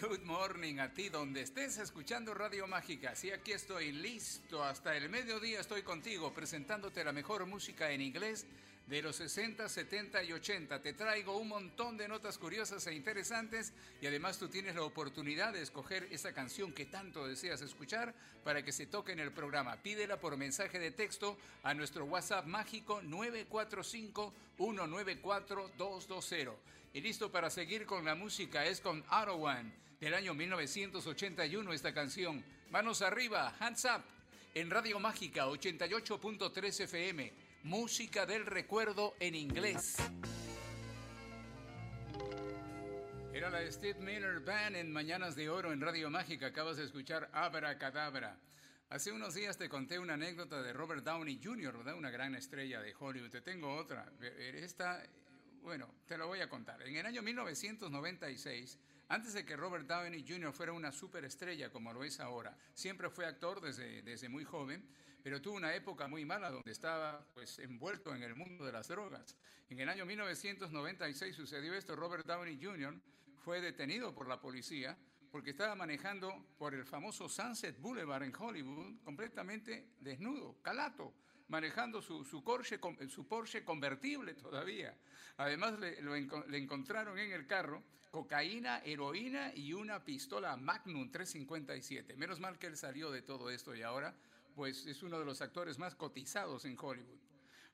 Good morning a ti donde estés escuchando Radio Mágica. Sí, aquí estoy listo, hasta el mediodía estoy contigo presentándote la mejor música en inglés de los 60, 70 y 80. Te traigo un montón de notas curiosas e interesantes y además tú tienes la oportunidad de escoger esa canción que tanto deseas escuchar para que se toque en el programa. Pídela por mensaje de texto a nuestro WhatsApp mágico 945 194 220. Y listo para seguir con la música es con One del año 1981 esta canción. Manos arriba, hands up, en Radio Mágica 88.3 FM. Música del recuerdo en inglés. Era la Steve Miller Band en Mañanas de Oro en Radio Mágica. Acabas de escuchar Abra Cadabra. Hace unos días te conté una anécdota de Robert Downey Jr., ¿verdad? Una gran estrella de Hollywood. Te tengo otra. Esta bueno, te lo voy a contar. En el año 1996, antes de que Robert Downey Jr. fuera una superestrella como lo es ahora, siempre fue actor desde, desde muy joven, pero tuvo una época muy mala donde estaba pues envuelto en el mundo de las drogas. En el año 1996 sucedió esto, Robert Downey Jr. fue detenido por la policía porque estaba manejando por el famoso Sunset Boulevard en Hollywood completamente desnudo, calato manejando su, su, Porsche, su Porsche convertible todavía. Además le, encontraron en el carro cocaína, heroína y una pistola Magnum 357. Menos mal que él salió de todo esto y ahora pues es uno de los actores más cotizados en Hollywood.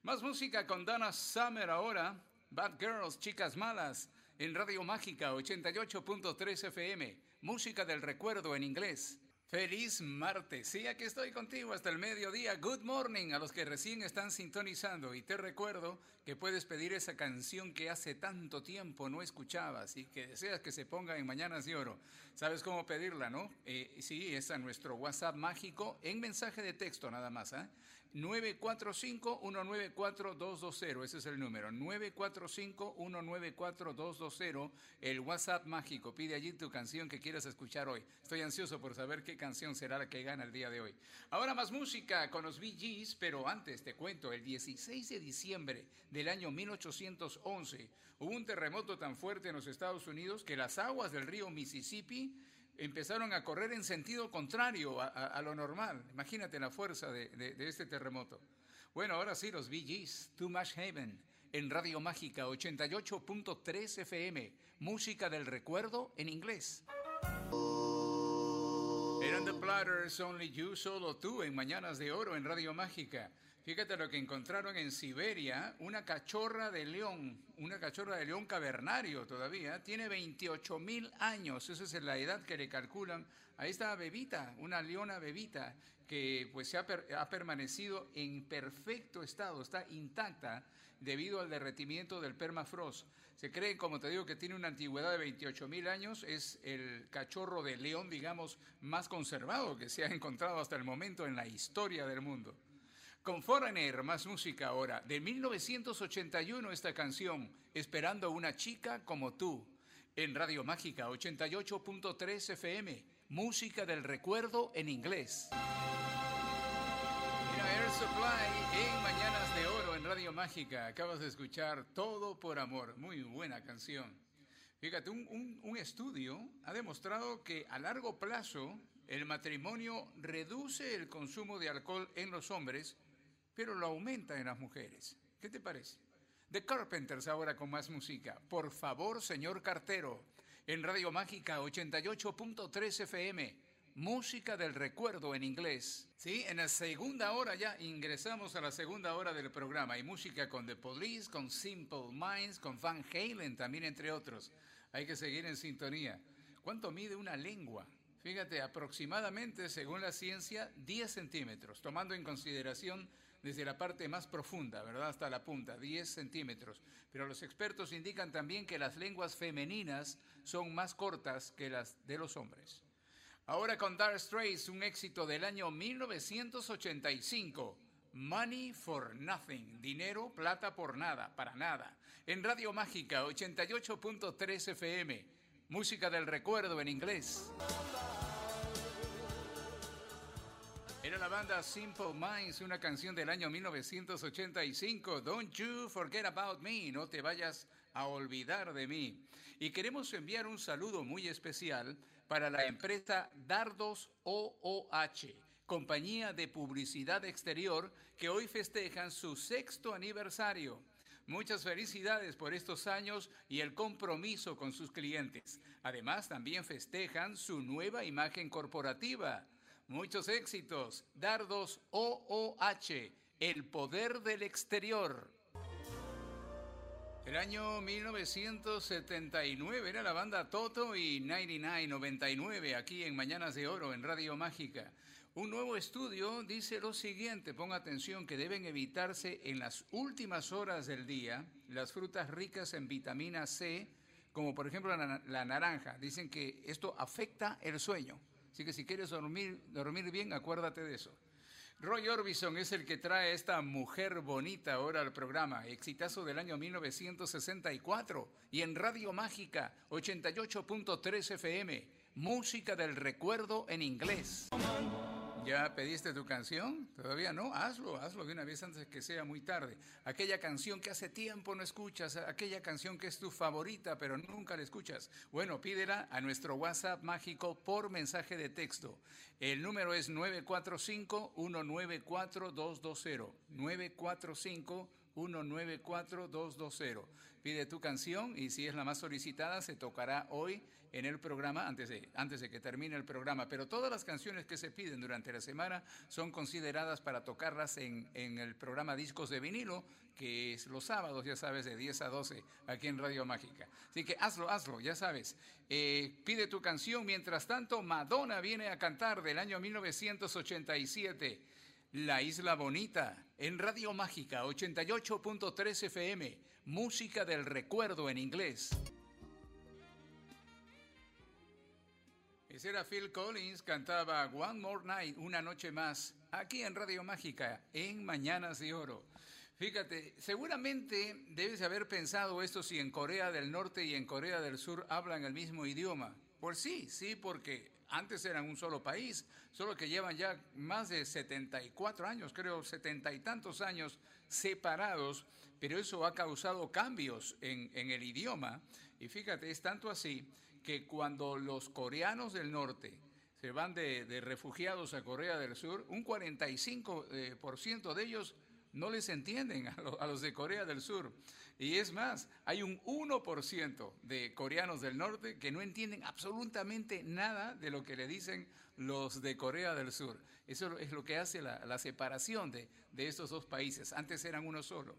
Más música con Dana Summer ahora, Bad Girls, Chicas Malas, en Radio Mágica 88.3 FM, música del recuerdo en inglés. Feliz martes. Sí, aquí estoy contigo hasta el mediodía. Good morning a los que recién están sintonizando. Y te recuerdo que puedes pedir esa canción que hace tanto tiempo no escuchabas y que deseas que se ponga en Mañanas de Oro. ¿Sabes cómo pedirla, no? Eh, sí, es a nuestro WhatsApp mágico en mensaje de texto nada más. ¿eh? 945-194-220. Ese es el número. 945-194-220. El WhatsApp mágico. Pide allí tu canción que quieras escuchar hoy. Estoy ansioso por saber qué canción será la que gana el día de hoy. Ahora más música con los VGs, pero antes te cuento, el 16 de diciembre del año 1811 hubo un terremoto tan fuerte en los Estados Unidos que las aguas del río Mississippi empezaron a correr en sentido contrario a, lo normal. Imagínate la fuerza de, este terremoto. Bueno, ahora sí, los VGs, Too Much Heaven, en Radio Mágica 88.3 FM, música del recuerdo en inglés. Eran The Platters, Only You, solo tú, en Mañanas de Oro en Radio Mágica. Fíjate lo que encontraron en Siberia, una cachorra de león, una cachorra de león cavernario todavía, tiene 28 mil años, esa es la edad que le calculan a esta bebita, una leona bebita, que pues ha, ha permanecido en perfecto estado, está intacta debido al derretimiento del permafrost. Se cree, como te digo, que tiene una antigüedad de 28 mil años, es el cachorro de león, digamos, más conservado que se ha encontrado hasta el momento en la historia del mundo. Con Foreigner, más música ahora. De 1981 esta canción, Esperando una chica como tú. En Radio Mágica 88.3 FM. Música del recuerdo en inglés. En Mañanas de Oro en Radio Mágica. Acabas de escuchar Todo por Amor. Muy buena canción. Fíjate, un, un estudio ha demostrado que a largo plazo el matrimonio reduce el consumo de alcohol en los hombres pero lo aumenta en las mujeres. ¿Qué te parece? The Carpenters ahora con más música. Por favor, señor cartero, en Radio Mágica 88.3 FM. Música del recuerdo en inglés. Sí, en la segunda hora ya ingresamos a la segunda hora del programa. Hay música con The Police, con Simple Minds, con Van Halen también, entre otros. Hay que seguir en sintonía. ¿Cuánto mide una lengua? Fíjate, aproximadamente, según la ciencia, 10 centímetros, tomando en consideración desde la parte más profunda, ¿verdad? Hasta la punta, 10 centímetros. Pero los expertos indican también que las lenguas femeninas son más cortas que las de los hombres. Ahora con Dark Straits, un éxito del año 1985. Money for Nothing, dinero, plata por nada, para nada. En Radio Mágica 88.3 FM, música del recuerdo en inglés. La banda Simple Minds, una canción del año 1985, Don't You Forget About Me, no te vayas a olvidar de mí. Y queremos enviar un saludo muy especial para la empresa Dardos OOH, compañía de publicidad exterior que hoy festejan su sexto aniversario. Muchas felicidades por estos años y el compromiso con sus clientes. Además, también festejan su nueva imagen corporativa. Muchos éxitos. Dardos OOH, el poder del exterior. El año 1979 era la banda Toto y 9999 aquí en Mañanas de Oro en Radio Mágica. Un nuevo estudio dice lo siguiente, ponga atención que deben evitarse en las últimas horas del día las frutas ricas en vitamina C, como por ejemplo la, la naranja. Dicen que esto afecta el sueño. Así que si quieres dormir, dormir bien, acuérdate de eso. Roy Orbison es el que trae esta mujer bonita ahora al programa, exitazo del año 1964 y en Radio Mágica 88.3 FM, música del recuerdo en inglés. ¿Ya pediste tu canción? ¿Todavía no? Hazlo, hazlo de una vez antes que sea muy tarde. Aquella canción que hace tiempo no escuchas, aquella canción que es tu favorita pero nunca la escuchas. Bueno, pídela a nuestro WhatsApp mágico por mensaje de texto. El número es 945-194-220. 945-194-220. Pide tu canción y si es la más solicitada se tocará hoy en el programa antes de, antes de que termine el programa. Pero todas las canciones que se piden durante la semana son consideradas para tocarlas en, en el programa Discos de Vinilo, que es los sábados, ya sabes, de 10 a 12 aquí en Radio Mágica. Así que hazlo, hazlo, ya sabes. Eh, pide tu canción. Mientras tanto, Madonna viene a cantar del año 1987. La Isla Bonita, en Radio Mágica 88.3 FM, música del recuerdo en inglés. Ese era Phil Collins, cantaba One More Night, una noche más, aquí en Radio Mágica, en Mañanas de Oro. Fíjate, seguramente debes haber pensado esto si en Corea del Norte y en Corea del Sur hablan el mismo idioma. Pues sí, sí, porque antes eran un solo país, solo que llevan ya más de 74 años, creo, setenta y tantos años separados, pero eso ha causado cambios en, el idioma. Y fíjate, es tanto así que cuando los coreanos del norte se van de, refugiados a Corea del Sur, un 45% eh, de ellos no les entienden a, los de Corea del Sur. Y es más, hay un 1% de coreanos del norte que no entienden absolutamente nada de lo que le dicen los de Corea del Sur. Eso es lo que hace la, separación de, de estos dos países. Antes eran uno solo.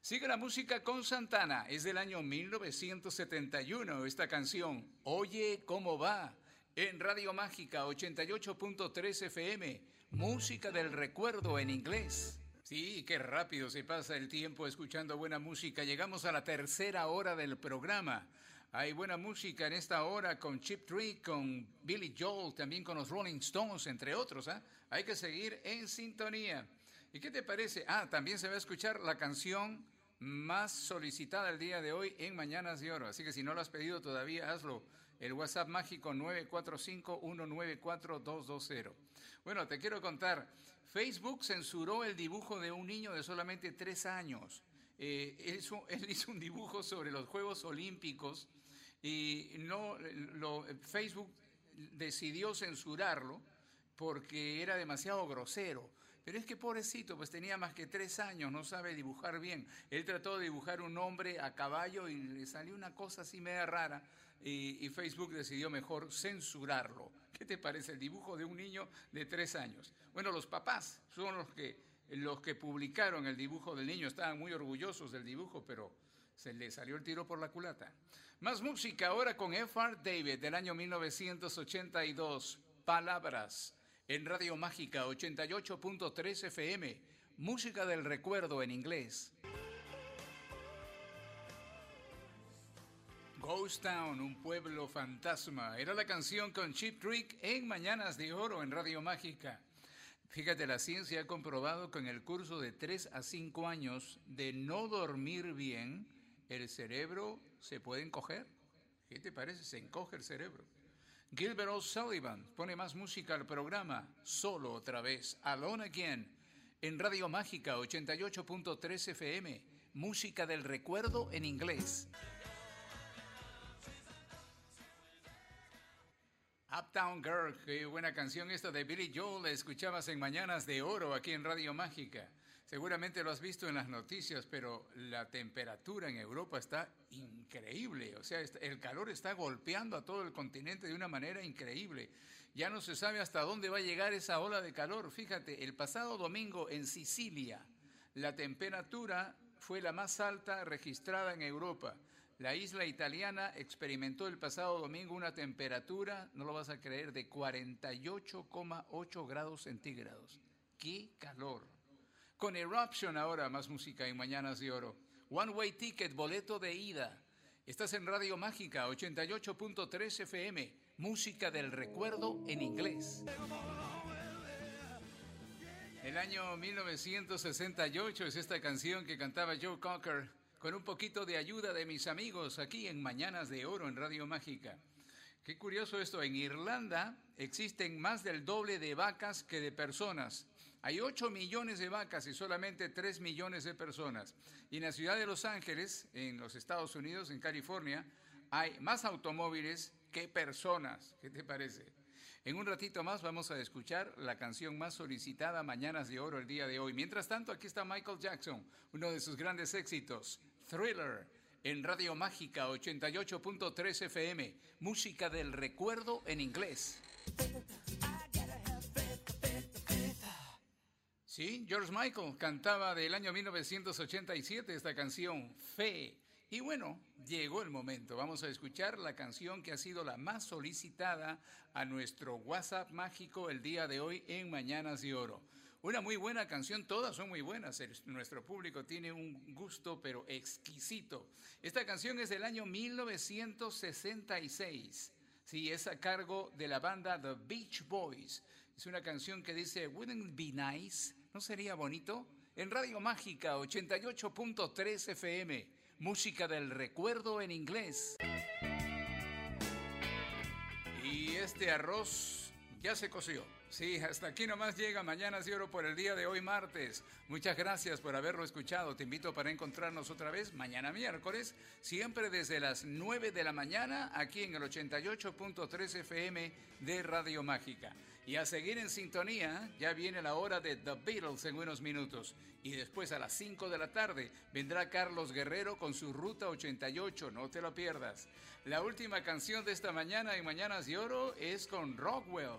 Sigue la música con Santana, es del año 1971 esta canción, Oye cómo va, en Radio Mágica 88.3 FM, música del recuerdo en inglés. Sí, qué rápido se pasa el tiempo escuchando buena música. Llegamos a la tercera hora del programa. Hay buena música en esta hora con Chip Trick, con Billy Joel, también con los Rolling Stones, entre otros. ¿eh? Hay que seguir en sintonía. ¿Y qué te parece? Ah, también se va a escuchar la canción más solicitada el día de hoy en Mañanas de Oro. Así que si no lo has pedido todavía, hazlo. El WhatsApp mágico 945-194-220. Bueno, te quiero contar. Facebook censuró el dibujo de un niño de solamente tres años. Eh, él, hizo, un dibujo sobre los Juegos Olímpicos y no, lo, Facebook decidió censurarlo porque era demasiado grosero. Pero es que pobrecito, pues tenía más que tres años, no sabe dibujar bien. Él trató de dibujar un hombre a caballo y le salió una cosa así media rara y, Facebook decidió mejor censurarlo. ¿Qué te parece el dibujo de un niño de tres años? Bueno, los papás son los que, los que publicaron el dibujo del niño, estaban muy orgullosos del dibujo, pero se le salió el tiro por la culata. Más música ahora con F.R. David del año 1982, Palabras en Radio Mágica 88.3 FM, música del recuerdo en inglés. Ghost Town, un pueblo fantasma. Era la canción con Chip Trick en Mañanas de Oro en Radio Mágica. Fíjate, la ciencia ha comprobado que en el curso de 3 a 5 años de no dormir bien, el cerebro se puede encoger. ¿Qué te parece? Se encoge el cerebro. Gilbert O'Sullivan pone más música al programa, solo otra vez, Alone Again, en Radio Mágica 88.3 FM, música del recuerdo en inglés. Uptown Girl, qué buena canción esta de Billy Joel, la escuchabas en Mañanas de Oro aquí en Radio Mágica. Seguramente lo has visto en las noticias, pero la temperatura en Europa está increíble. O sea, el calor está golpeando a todo el continente de una manera increíble. Ya no se sabe hasta dónde va a llegar esa ola de calor. Fíjate, el pasado domingo en Sicilia, la temperatura fue la más alta registrada en Europa. La isla italiana experimentó el pasado domingo una temperatura, no lo vas a creer, de 48,8 grados centígrados. ¡Qué calor! Con Eruption ahora, más música en Mañanas de Oro. One Way Ticket, boleto de ida. Estás en Radio Mágica 88.3 FM, música del recuerdo en inglés. El año 1968 es esta canción que cantaba Joe Cocker con un poquito de ayuda de mis amigos aquí en Mañanas de Oro en Radio Mágica. Qué curioso esto, en Irlanda existen más del doble de vacas que de personas. Hay 8 millones de vacas y solamente 3 millones de personas. Y en la ciudad de Los Ángeles, en los Estados Unidos, en California, hay más automóviles que personas. ¿Qué te parece? En un ratito más vamos a escuchar la canción más solicitada, Mañanas de Oro, el día de hoy. Mientras tanto, aquí está Michael Jackson, uno de sus grandes éxitos, Thriller, en Radio Mágica 88.3 FM, música del recuerdo en inglés. Sí, George Michael cantaba del año 1987 esta canción, Fe. Y bueno, llegó el momento. Vamos a escuchar la canción que ha sido la más solicitada a nuestro WhatsApp mágico el día de hoy en Mañanas de Oro. Una muy buena canción, todas son muy buenas. nuestro público tiene un gusto pero exquisito. Esta canción es del año 1966. Sí, es a cargo de la banda The Beach Boys. Es una canción que dice, Wouldn't it be nice ¿No sería bonito? En Radio Mágica 88.3 FM, música del recuerdo en inglés. Y este arroz ya se coció. Sí, hasta aquí nomás llega Mañana de Oro por el día de hoy martes. Muchas gracias por haberlo escuchado. Te invito para encontrarnos otra vez mañana miércoles, siempre desde las 9 de la mañana aquí en el 88.3 FM de Radio Mágica. Y a seguir en sintonía, ya viene la hora de The Beatles en unos minutos. Y después a las 5 de la tarde vendrá Carlos Guerrero con su Ruta 88, no te lo pierdas. La última canción de esta mañana en Mañanas de Oro es con Rockwell,